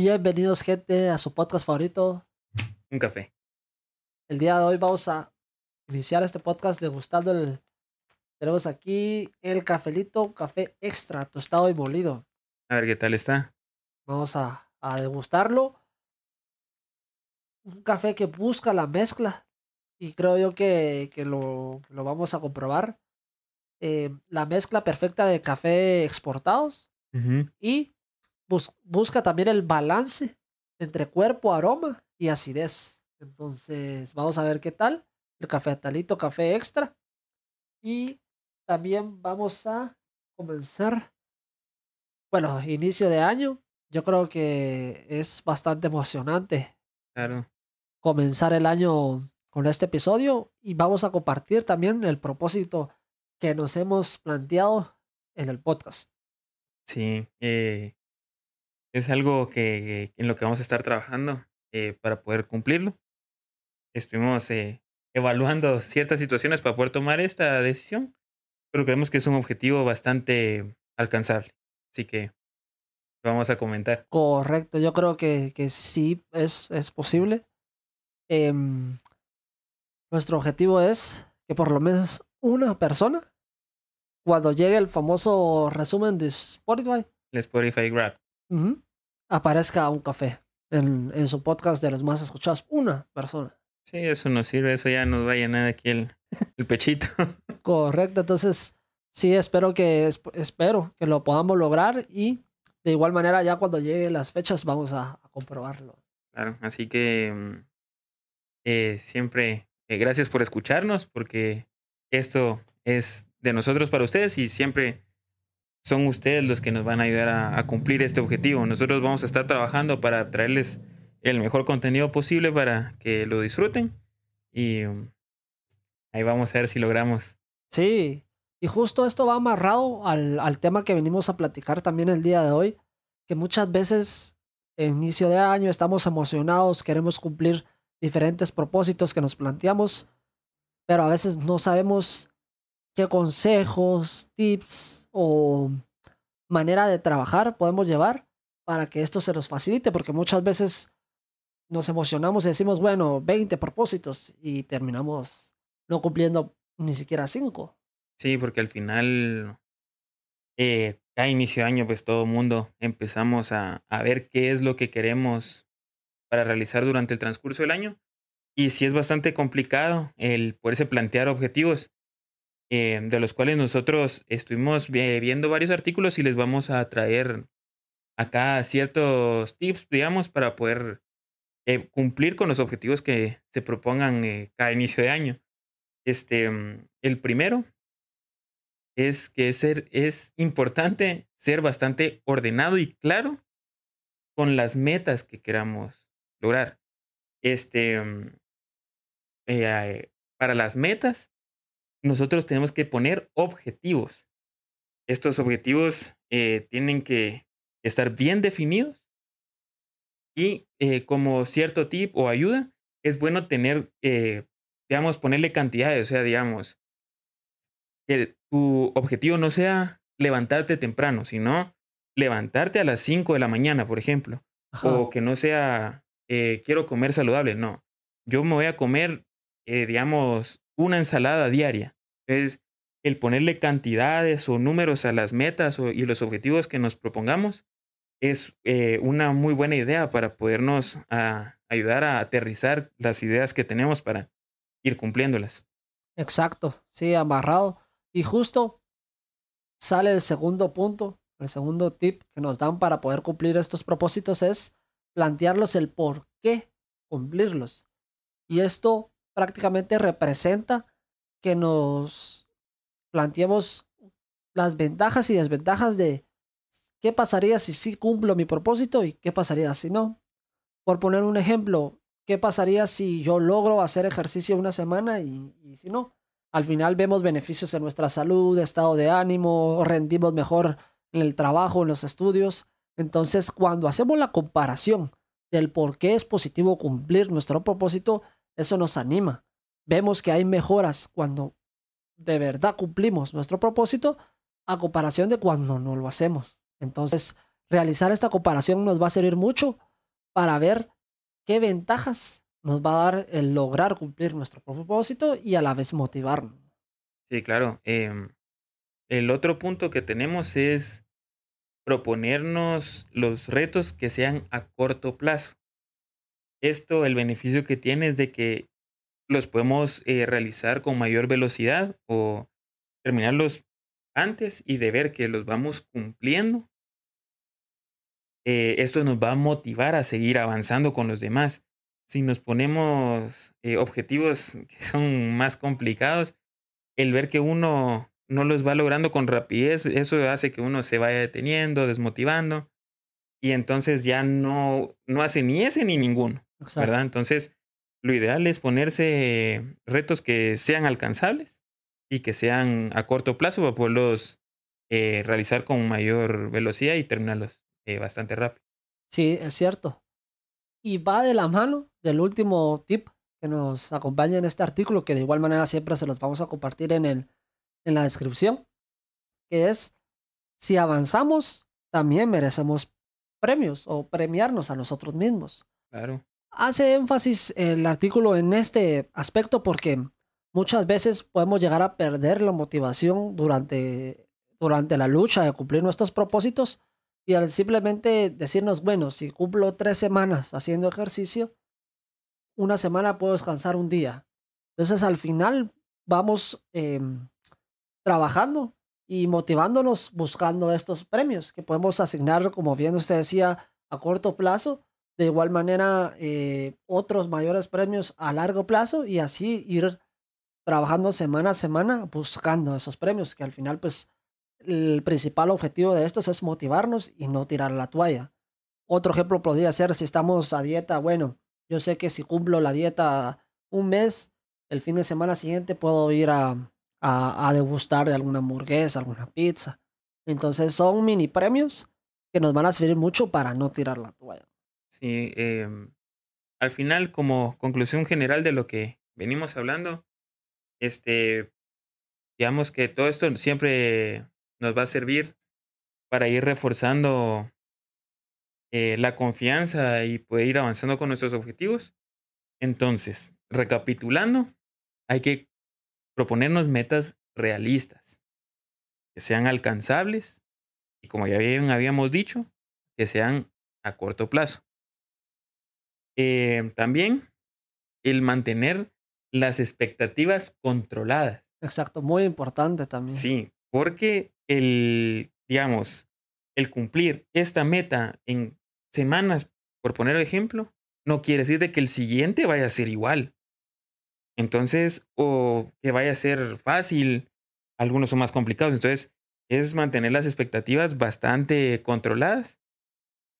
Bienvenidos, gente, a su podcast favorito. Un café. El día de hoy vamos a iniciar este podcast degustando el. Tenemos aquí el cafelito, café extra, tostado y molido. A ver qué tal está. Vamos a, a degustarlo. Un café que busca la mezcla. Y creo yo que, que lo, lo vamos a comprobar. Eh, la mezcla perfecta de café exportados y bus- busca también el balance entre cuerpo, aroma y acidez. Entonces, vamos a ver qué tal. El café talito, café extra. Y también vamos a comenzar. Bueno, inicio de año. Yo creo que es bastante emocionante Claro. comenzar el año con este episodio y vamos a compartir también el propósito que nos hemos planteado en el podcast. Sí. eh, es algo que, en lo que vamos a estar trabajando eh, para poder cumplirlo. Estuvimos eh, evaluando ciertas situaciones para poder tomar esta decisión, pero creemos que es un objetivo bastante alcanzable. Así que vamos a comentar. Correcto, yo creo que, que sí es, es posible. Em, nuestro objetivo es que por lo menos una persona, cuando llegue el famoso resumen de Spotify, El Spotify Grab. Aparezca un café en, en su podcast de los más escuchados. Una persona. Sí, eso nos sirve, eso ya nos va a llenar aquí el, el pechito. Correcto, entonces sí, espero que, esp- espero que lo podamos lograr y de igual manera ya cuando lleguen las fechas vamos a, a comprobarlo. Claro, así que mm, eh, siempre eh, gracias por escucharnos porque esto es de nosotros para ustedes y siempre son ustedes los que nos van a ayudar a, cumplir este objetivo. Nosotros vamos a estar trabajando para traerles el mejor contenido posible para que lo disfruten y mm, ahí vamos a ver si logramos. Sí, y justo esto va amarrado al, al tema que venimos a platicar también el día de hoy, que muchas veces en inicio de año estamos emocionados, queremos cumplir diferentes propósitos que nos planteamos, pero a veces no sabemos qué consejos, tips o manera de trabajar podemos llevar para que esto se nos facilite, porque muchas veces nos emocionamos y decimos, bueno, 20 propósitos y terminamos no cumpliendo ni siquiera 5. Sí, porque al final, eh, cada inicio de año, pues todo mundo empezamos a, a ver qué es lo que queremos para realizar durante el transcurso del año. Y sí es bastante complicado el poderse plantear objetivos, eh, de los cuales nosotros estuvimos vi- viendo varios artículos y les vamos a traer acá ciertos tips, digamos, para poder eh, cumplir con los objetivos que se propongan eh, cada inicio de año. Este, mm, el primero es que ser, es importante ser bastante ordenado y claro con las metas que queramos lograr. Este, mm, eh, para las metas, nosotros tenemos que poner objetivos. Estos objetivos eh, tienen que estar bien definidos y eh, como cierto tip o ayuda, es bueno tener, eh, digamos, ponerle cantidades, o sea, digamos, que tu objetivo no sea levantarte temprano, sino levantarte a las 5 de la mañana, por ejemplo. Ajá. O que no sea, quiero comer saludable, no. Yo me voy a comer, digamos, una ensalada diaria. Entonces, el ponerle cantidades o números a las metas o- y los objetivos que nos propongamos es eh, una muy buena idea para podernos ayudar a aterrizar las ideas que tenemos para ir cumpliéndolas. Exacto, sí, amarrado. Y justo sale el segundo punto, el segundo tip que nos dan para poder cumplir estos propósitos es plantearlos el por qué cumplirlos. Y esto prácticamente representa que nos planteemos las ventajas y desventajas de qué pasaría si sí cumplo mi propósito y qué pasaría si no. Por poner un ejemplo, ¿qué pasaría si yo logro hacer ejercicio una semana y, y si no? Al final vemos beneficios en nuestra salud, estado de ánimo, rendimos mejor en el trabajo, en los estudios. Entonces, cuando hacemos la comparación del por qué es positivo cumplir nuestro propósito, eso nos anima. Vemos que hay mejoras cuando de verdad cumplimos nuestro propósito a comparación de cuando no lo hacemos. Entonces, realizar esta comparación nos va a servir mucho para ver qué ventajas nos va a dar el lograr cumplir nuestro propósito y a la vez motivarnos. Sí, claro. Em, el otro punto que tenemos es proponernos los retos que sean a corto plazo. Esto, el beneficio que tiene es de que los podemos eh, realizar con mayor velocidad o terminarlos antes y de ver que los vamos cumpliendo. Eh, esto nos va a motivar a seguir avanzando con los demás. Si nos ponemos eh, objetivos que son más complicados, el ver que uno no los va logrando con rapidez, eso hace que uno se vaya deteniendo, desmotivando, y entonces ya no, no hace ni ese ni ninguno, ¿verdad? Entonces, lo ideal es ponerse retos que sean alcanzables y que sean a corto plazo para poderlos eh, realizar con mayor velocidad y terminarlos eh, bastante rápido. Sí, es cierto. Y va de la mano del último tip que nos acompaña en este artículo, que de igual manera siempre se los vamos a compartir en, el, en la descripción, que es, si avanzamos, también merecemos premios o premiarnos a nosotros mismos. Claro. Hace énfasis el artículo en este aspecto porque muchas veces podemos llegar a perder la motivación durante, durante la lucha de cumplir nuestros propósitos y al simplemente decirnos, bueno, si cumplo tres semanas haciendo ejercicio, una semana puedo descansar un día. Entonces al final vamos em, trabajando y motivándonos buscando estos premios que podemos asignar, como bien usted decía, a corto plazo. De igual manera, eh, otros mayores premios a largo plazo y así ir trabajando semana a semana buscando esos premios, que al final, pues, el principal objetivo de estos es motivarnos y no tirar la toalla. Otro ejemplo podría ser si estamos a dieta, bueno, yo sé que si cumplo la dieta un mes, el fin de semana siguiente puedo ir a, a, degustar de alguna hamburguesa, alguna pizza. Entonces son mini premios que nos van a servir mucho para no tirar la toalla. Sí, em, al final, como conclusión general de lo que venimos hablando, este, digamos que todo esto siempre nos va a servir para ir reforzando eh, la confianza y poder ir avanzando con nuestros objetivos. Entonces, recapitulando, hay que proponernos metas realistas, que sean alcanzables y como ya bien habíamos dicho, que sean a corto plazo. Eh, también el mantener las expectativas controladas. Exacto, muy importante también. Sí, porque el, digamos, el cumplir esta meta en semanas, por poner ejemplo, no quiere decir de que el siguiente vaya a ser igual. Entonces, o que vaya a ser fácil, algunos son más complicados. Entonces, es mantener las expectativas bastante controladas,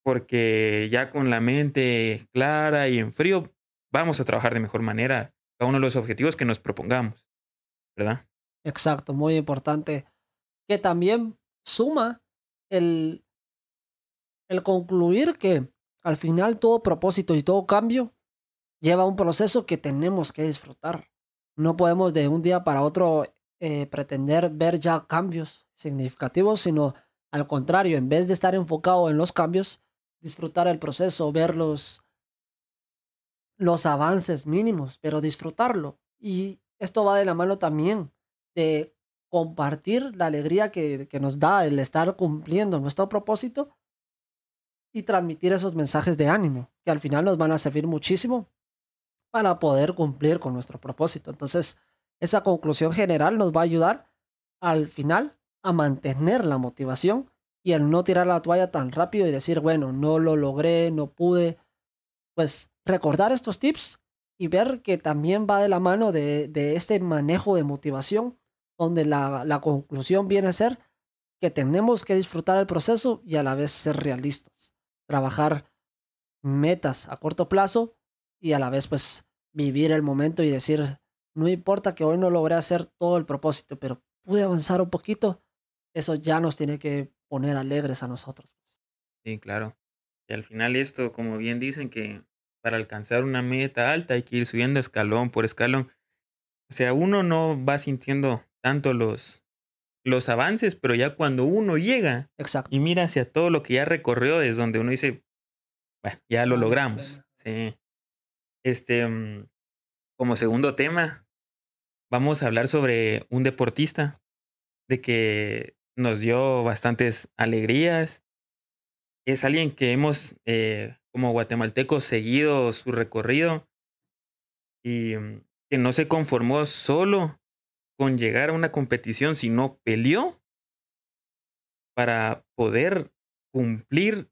porque ya con la mente clara y en frío, vamos a trabajar de mejor manera cada uno de los objetivos que nos propongamos, ¿verdad? Exacto, muy importante. Que también suma el el concluir que al final todo propósito y todo cambio lleva un proceso que tenemos que disfrutar. No podemos de un día para otro eh, pretender ver ya cambios significativos, sino al contrario, en vez de estar enfocado en los cambios, disfrutar el proceso, ver los, los avances mínimos, pero disfrutarlo. Y esto va de la mano también de compartir la alegría que, que nos da el estar cumpliendo nuestro propósito y transmitir esos mensajes de ánimo, que al final nos van a servir muchísimo para poder cumplir con nuestro propósito. Entonces, esa conclusión general nos va a ayudar al final a mantener la motivación y el no tirar la toalla tan rápido y decir, bueno, no lo logré, no pude. Pues recordar estos tips y ver que también va de la mano de, este manejo de motivación, donde la, la conclusión viene a ser que tenemos que disfrutar el proceso y a la vez ser realistas trabajar metas a corto plazo y a la vez pues vivir el momento y decir, no importa que hoy no logré hacer todo el propósito, pero pude avanzar un poquito, eso ya nos tiene que poner alegres a nosotros. Sí, claro. Y al final esto, como bien dicen, que para alcanzar una meta alta hay que ir subiendo escalón por escalón. O sea, uno no va sintiendo tanto los, los avances, pero ya cuando uno llega Exacto. y mira hacia todo lo que ya recorrió, es donde uno dice, bueno, ya lo logramos. Sí. Este, mm, como segundo tema, vamos a hablar sobre un deportista de que nos dio bastantes alegrías. Es alguien que hemos, eh, como guatemaltecos, seguido su recorrido y mm, que no se conformó solo con llegar a una competición, sino peleó para poder cumplir,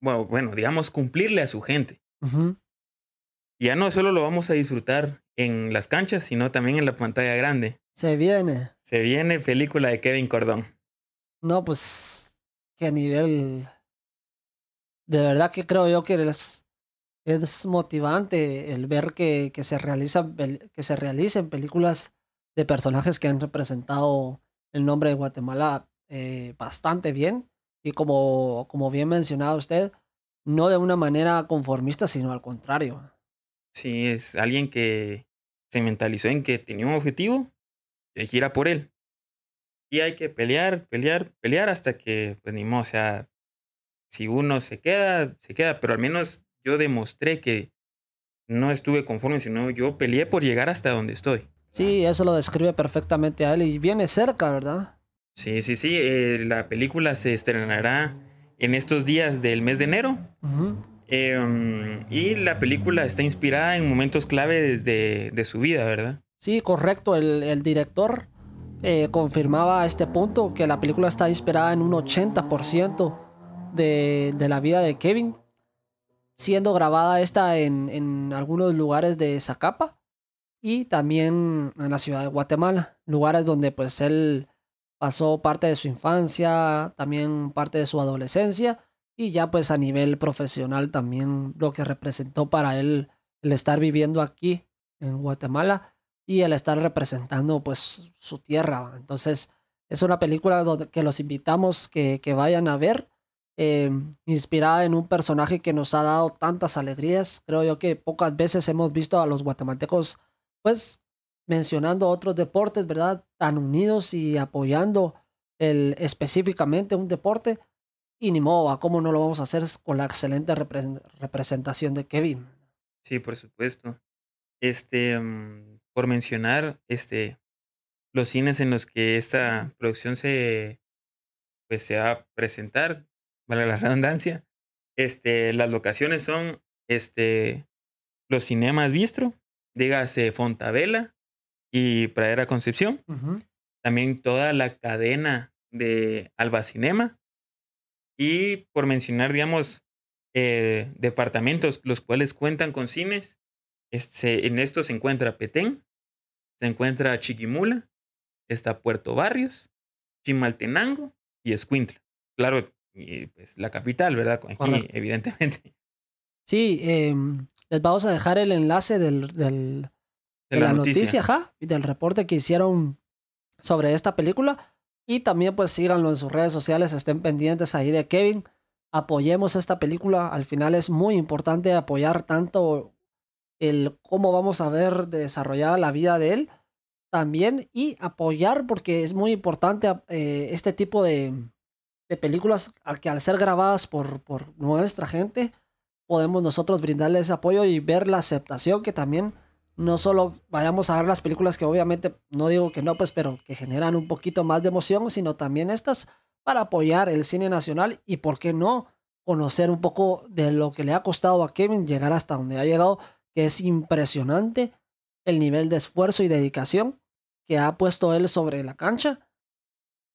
bueno, bueno, digamos, cumplirle a su gente. Ya no solo lo vamos a disfrutar en las canchas, sino también en la pantalla grande. Se viene. Se viene película de Kevin Cordón. No, pues, qué nivel. De verdad que creo yo que es, es motivante el ver que, que se realizan, que se realicen películas de personajes que han representado el nombre de Guatemala eh, bastante bien. Y como, como bien mencionaba usted, no de una manera conformista, sino al contrario. Sí, es alguien que se mentalizó en que tenía un objetivo y que a por él. Y hay que pelear, pelear, pelear hasta que, pues ni modo, o sea, si uno se queda, se queda, pero al menos yo demostré que no estuve conforme, sino yo peleé por llegar hasta donde estoy. Sí, eso lo describe perfectamente a él y viene cerca, ¿verdad? Sí, sí, sí, eh, la película se estrenará en estos días del mes de enero. Eh, y la película está inspirada en momentos clave desde de su vida, ¿verdad? Sí, correcto. El, el director eh, confirmaba este punto que la película está inspirada en un 80% de, de la vida de Kevin, siendo grabada esta en, en algunos lugares de Zacapa y también en la ciudad de Guatemala, lugares donde pues él pasó parte de su infancia, también parte de su adolescencia y ya pues a nivel profesional también lo que representó para él el estar viviendo aquí en Guatemala y el estar representando pues su tierra. Entonces es una película donde, que los invitamos que, que vayan a ver, eh, inspirada en un personaje que nos ha dado tantas alegrías. Creo yo que pocas veces hemos visto a los guatemaltecos pues mencionando otros deportes, ¿verdad? Tan unidos y apoyando el, específicamente un deporte. Y ni modo, ¿a ¿cómo no lo vamos a hacer con la excelente repre- representación de Kevin? Sí, por supuesto. Este, mm, por mencionar, este, los cines en los que esta producción se, pues, se va a presentar, vale la redundancia, este, las locaciones son, este, los cinemas Bistro, dígase Fontavela y Pradera Concepción, también toda la cadena de Albacinema y por mencionar, digamos, eh, departamentos los cuales cuentan con cines, este, en estos se encuentra Petén, se encuentra Chiquimula, está Puerto Barrios, Chimaltenango y Escuintla. Claro, y pues la capital, ¿verdad? Aquí, Correcto. evidentemente, Sí, em, les vamos a dejar el enlace del, del- de de la la noticia. noticia, ajá, y del reporte que hicieron sobre esta película. Y también pues síganlo en sus redes sociales, estén pendientes ahí de Kevin. Apoyemos esta película. Al final es muy importante apoyar tanto el cómo vamos a ver desarrollada la vida de él también y apoyar porque es muy importante eh, este tipo de, de películas que al ser grabadas por, por nuestra gente podemos nosotros brindarle ese apoyo y ver la aceptación que también no solo vayamos a ver las películas que obviamente no digo que no, pues, pero que generan un poquito más de emoción, sino también estas para apoyar el cine nacional y, ¿por qué no? Conocer un poco de lo que le ha costado a Kevin llegar hasta donde ha llegado, que es impresionante el nivel de esfuerzo y dedicación que ha puesto él sobre la cancha.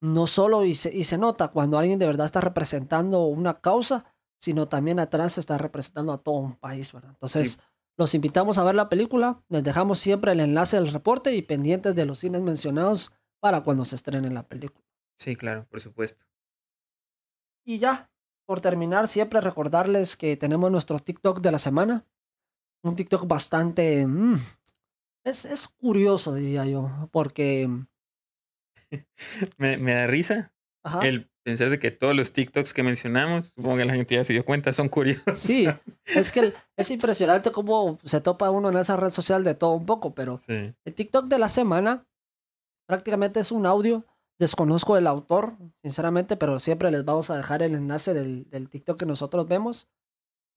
No solo y se, y se nota cuando alguien de verdad está representando una causa, sino también atrás está representando a todo un país, ¿verdad? Entonces, Sí. los invitamos a ver la película. Les dejamos siempre el enlace del reporte y pendientes de los cines mencionados para cuando se estrene la película. Sí, claro, por supuesto. Y ya, por terminar, siempre recordarles que tenemos nuestro TikTok de la semana. Un TikTok bastante... mm, es, es curioso, diría yo, porque... Me, me da risa Ajá, el pensar de que todos los TikToks que mencionamos, supongo que la gente ya se dio cuenta, son curiosos. sí, es que es impresionante cómo se topa uno en esa red social de todo un poco, pero Sí. El TikTok de la semana prácticamente es un audio. Desconozco el autor, sinceramente, pero siempre les vamos a dejar el enlace del, del TikTok que nosotros vemos.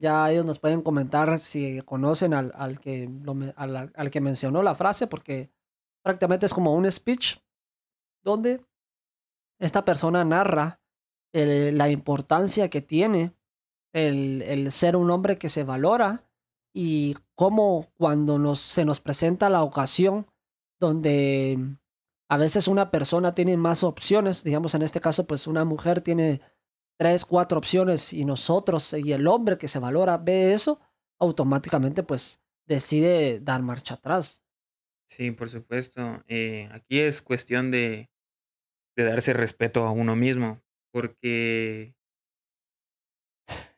Ya ellos nos pueden comentar si conocen al, al que, al, que mencionó la frase, porque prácticamente es como un speech donde esta persona narra la importancia que tiene el, el, ser un hombre que se valora y cómo cuando nos, se nos presenta la ocasión donde a veces una persona tiene más opciones, digamos en este caso pues una mujer tiene tres, cuatro opciones y nosotros y el hombre que se valora ve eso, automáticamente pues decide dar marcha atrás. Sí, por supuesto. Eh, aquí es cuestión de, de darse respeto a uno mismo, porque,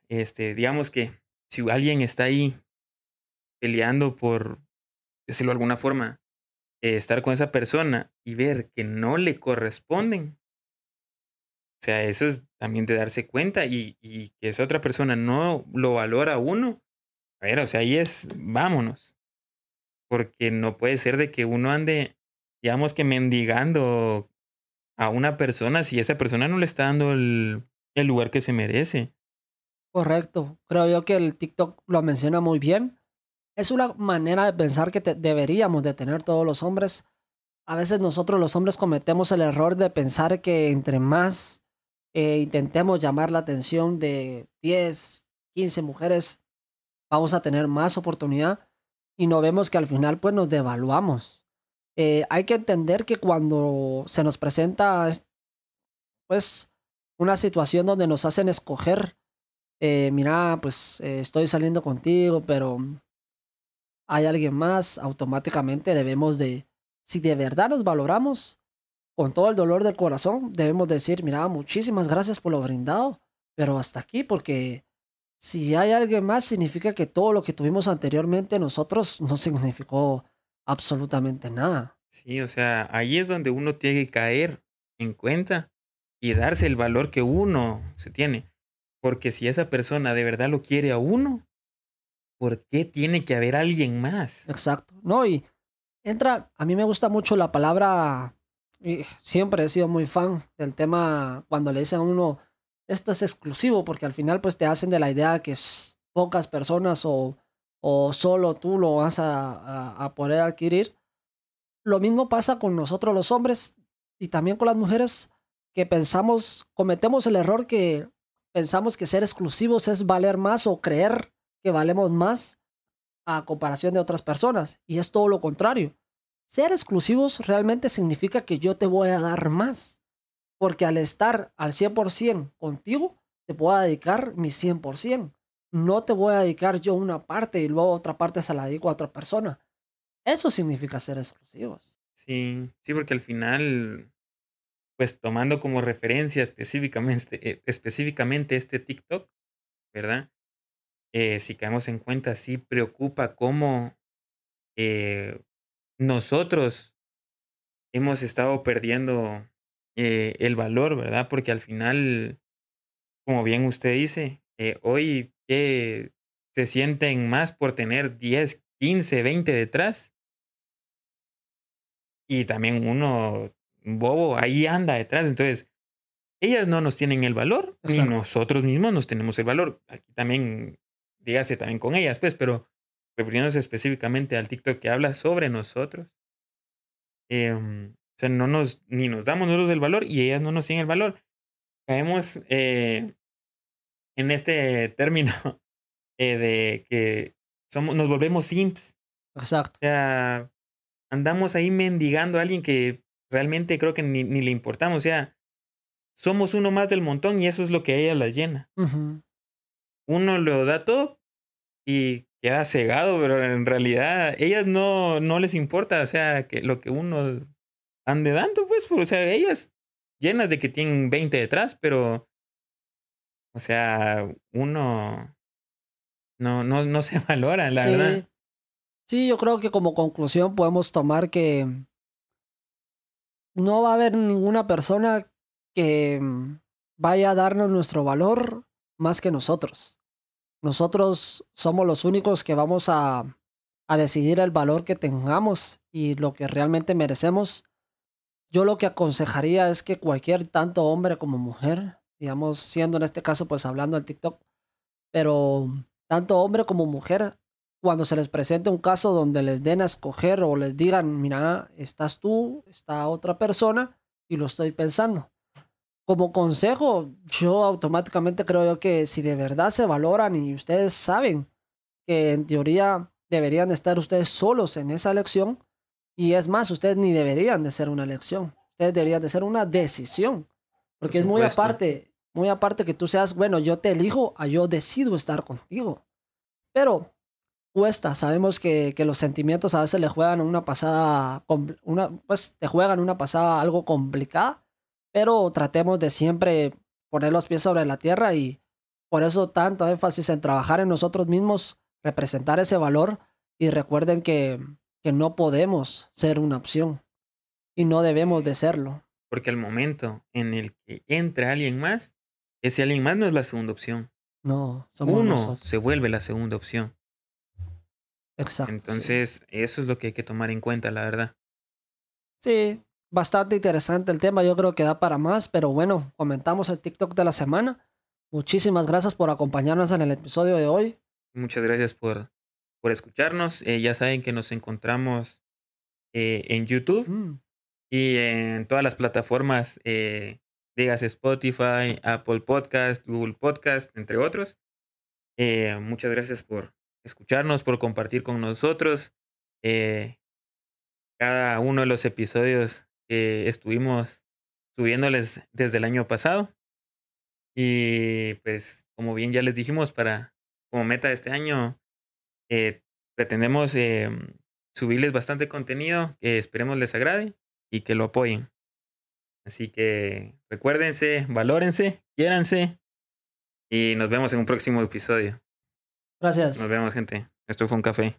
este, digamos que si alguien está ahí peleando por, decirlo de alguna forma, eh, estar con esa persona y ver que no le corresponden, o sea, eso es también de darse cuenta y, y que esa otra persona no lo valora a uno. A ver, o sea, ahí es, vámonos. Porque no puede ser de que uno ande, digamos que mendigando a una persona si esa persona no le está dando el, el lugar que se merece. Correcto. Creo yo que el TikTok lo menciona muy bien. Es una manera de pensar que deberíamos de tener todos los hombres. A veces nosotros los hombres cometemos el error de pensar que entre más eh, intentemos llamar la atención de 10, 15 mujeres, vamos a tener más oportunidad y no vemos que al final pues nos devaluamos. Eh, hay que entender que cuando se nos presenta pues una situación donde nos hacen escoger, eh, mira, pues estoy saliendo contigo, pero hay alguien más, automáticamente debemos de, si de verdad nos valoramos, con todo el dolor del corazón, debemos decir, mira, muchísimas gracias por lo brindado, pero hasta aquí, porque si hay alguien más, significa que todo lo que tuvimos anteriormente nosotros no significó absolutamente nada. Sí, o sea, ahí es donde uno tiene que caer en cuenta y darse el valor que uno se tiene. Porque si esa persona de verdad lo quiere a uno, ¿por qué tiene que haber alguien más? Exacto. No, y entra, a mí me gusta mucho la palabra siempre he sido muy fan del tema cuando le dicen a uno, esto es exclusivo, porque al final pues te hacen de la idea que es pocas personas o, o solo tú lo vas a, a, poder adquirir. Lo mismo pasa con nosotros los hombres y también con las mujeres que pensamos, cometemos el error que pensamos que ser exclusivos es valer más o creer que valemos más a comparación de otras personas. Y es todo lo contrario. Ser exclusivos realmente significa que yo te voy a dar más. Porque al estar al 100% contigo, te puedo dedicar mi 100%. No te voy a dedicar yo una parte y luego otra parte se la dedico a otra persona. Eso significa ser exclusivos. Sí, sí, porque al final, pues tomando como referencia específicamente, eh, este TikTok, ¿verdad? Eh, si caemos en cuenta, sí preocupa cómo eh, nosotros hemos estado perdiendo eh, el valor, ¿verdad? Porque al final, como bien usted dice, eh, hoy se sienten más por tener 10, 15, 20 detrás. Y también uno, bobo, ahí anda detrás. Entonces, ellas no nos tienen el valor y nosotros mismos nos tenemos el valor. Aquí también, dígase también con ellas, pues, pero refiriéndose específicamente al TikTok que habla sobre nosotros. Em, o sea, no nos, ni nos damos nosotros el valor y ellas no nos tienen el valor. Caemos eh, en este término eh, de que somos, nos volvemos simps. Exacto. O sea, andamos ahí mendigando a alguien que realmente creo que ni, ni le importamos. O sea, somos uno más del montón y eso es lo que a ella las llena. Uno lo da todo y queda cegado, pero en realidad ellas no, no les importa, o sea, que lo que uno ande dando, pues, o sea, ellas llenas de que tienen 20 detrás, pero, o sea, uno no, no, no se valora, la verdad. Sí, yo creo que como conclusión podemos tomar que no va a haber ninguna persona que vaya a darnos nuestro valor más que nosotros. Nosotros somos los únicos que vamos a, a decidir el valor que tengamos y lo que realmente merecemos. Yo lo que aconsejaría es que cualquier tanto hombre como mujer, digamos, siendo en este caso pues hablando del TikTok, pero tanto hombre como mujer, cuando se les presente un caso donde les den a escoger o les digan, mira, estás tú, está otra persona, y lo estoy pensando. Como consejo, yo automáticamente creo yo que si de verdad se valoran y ustedes saben que en teoría deberían estar ustedes solos en esa elección, y es más, ustedes ni deberían de ser una elección, ustedes deberían de ser una decisión, porque es muy aparte, muy aparte que tú seas, bueno, yo te elijo, a yo decido estar contigo. Pero cuesta, sabemos que, que los sentimientos a veces le juegan una pasada, una, pues te juegan una pasada algo complicada, pero tratemos de siempre poner los pies sobre la tierra y por eso tanto énfasis en trabajar en nosotros mismos, representar ese valor y recuerden que que no podemos ser una opción y no debemos de serlo. Porque al momento en el que entra alguien más, ese alguien más no es la segunda opción. No, somos Uno se vuelve la segunda opción. Exacto. Entonces, eso es lo que hay que tomar en cuenta, la verdad. Sí, bastante interesante el tema. Yo creo que da para más, pero bueno, comentamos el TikTok de la semana. Muchísimas gracias por acompañarnos en el episodio de hoy. Muchas gracias por por escucharnos. Eh, ya saben que nos encontramos eh, en YouTube mm. y en todas las plataformas, eh, digas Spotify, Apple Podcast, Google Podcast, entre otros. muchas gracias por escucharnos, por compartir con nosotros cada uno de los episodios que estuvimos subiéndoles desde el año pasado. Y pues, como bien ya les dijimos, para como meta de este año, eh, pretendemos eh, subirles bastante contenido que esperemos les agrade y que lo apoyen. Así que recuérdense, valórense, quiéranse y nos vemos en un próximo episodio. Gracias. Nos vemos, gente. Esto fue un café.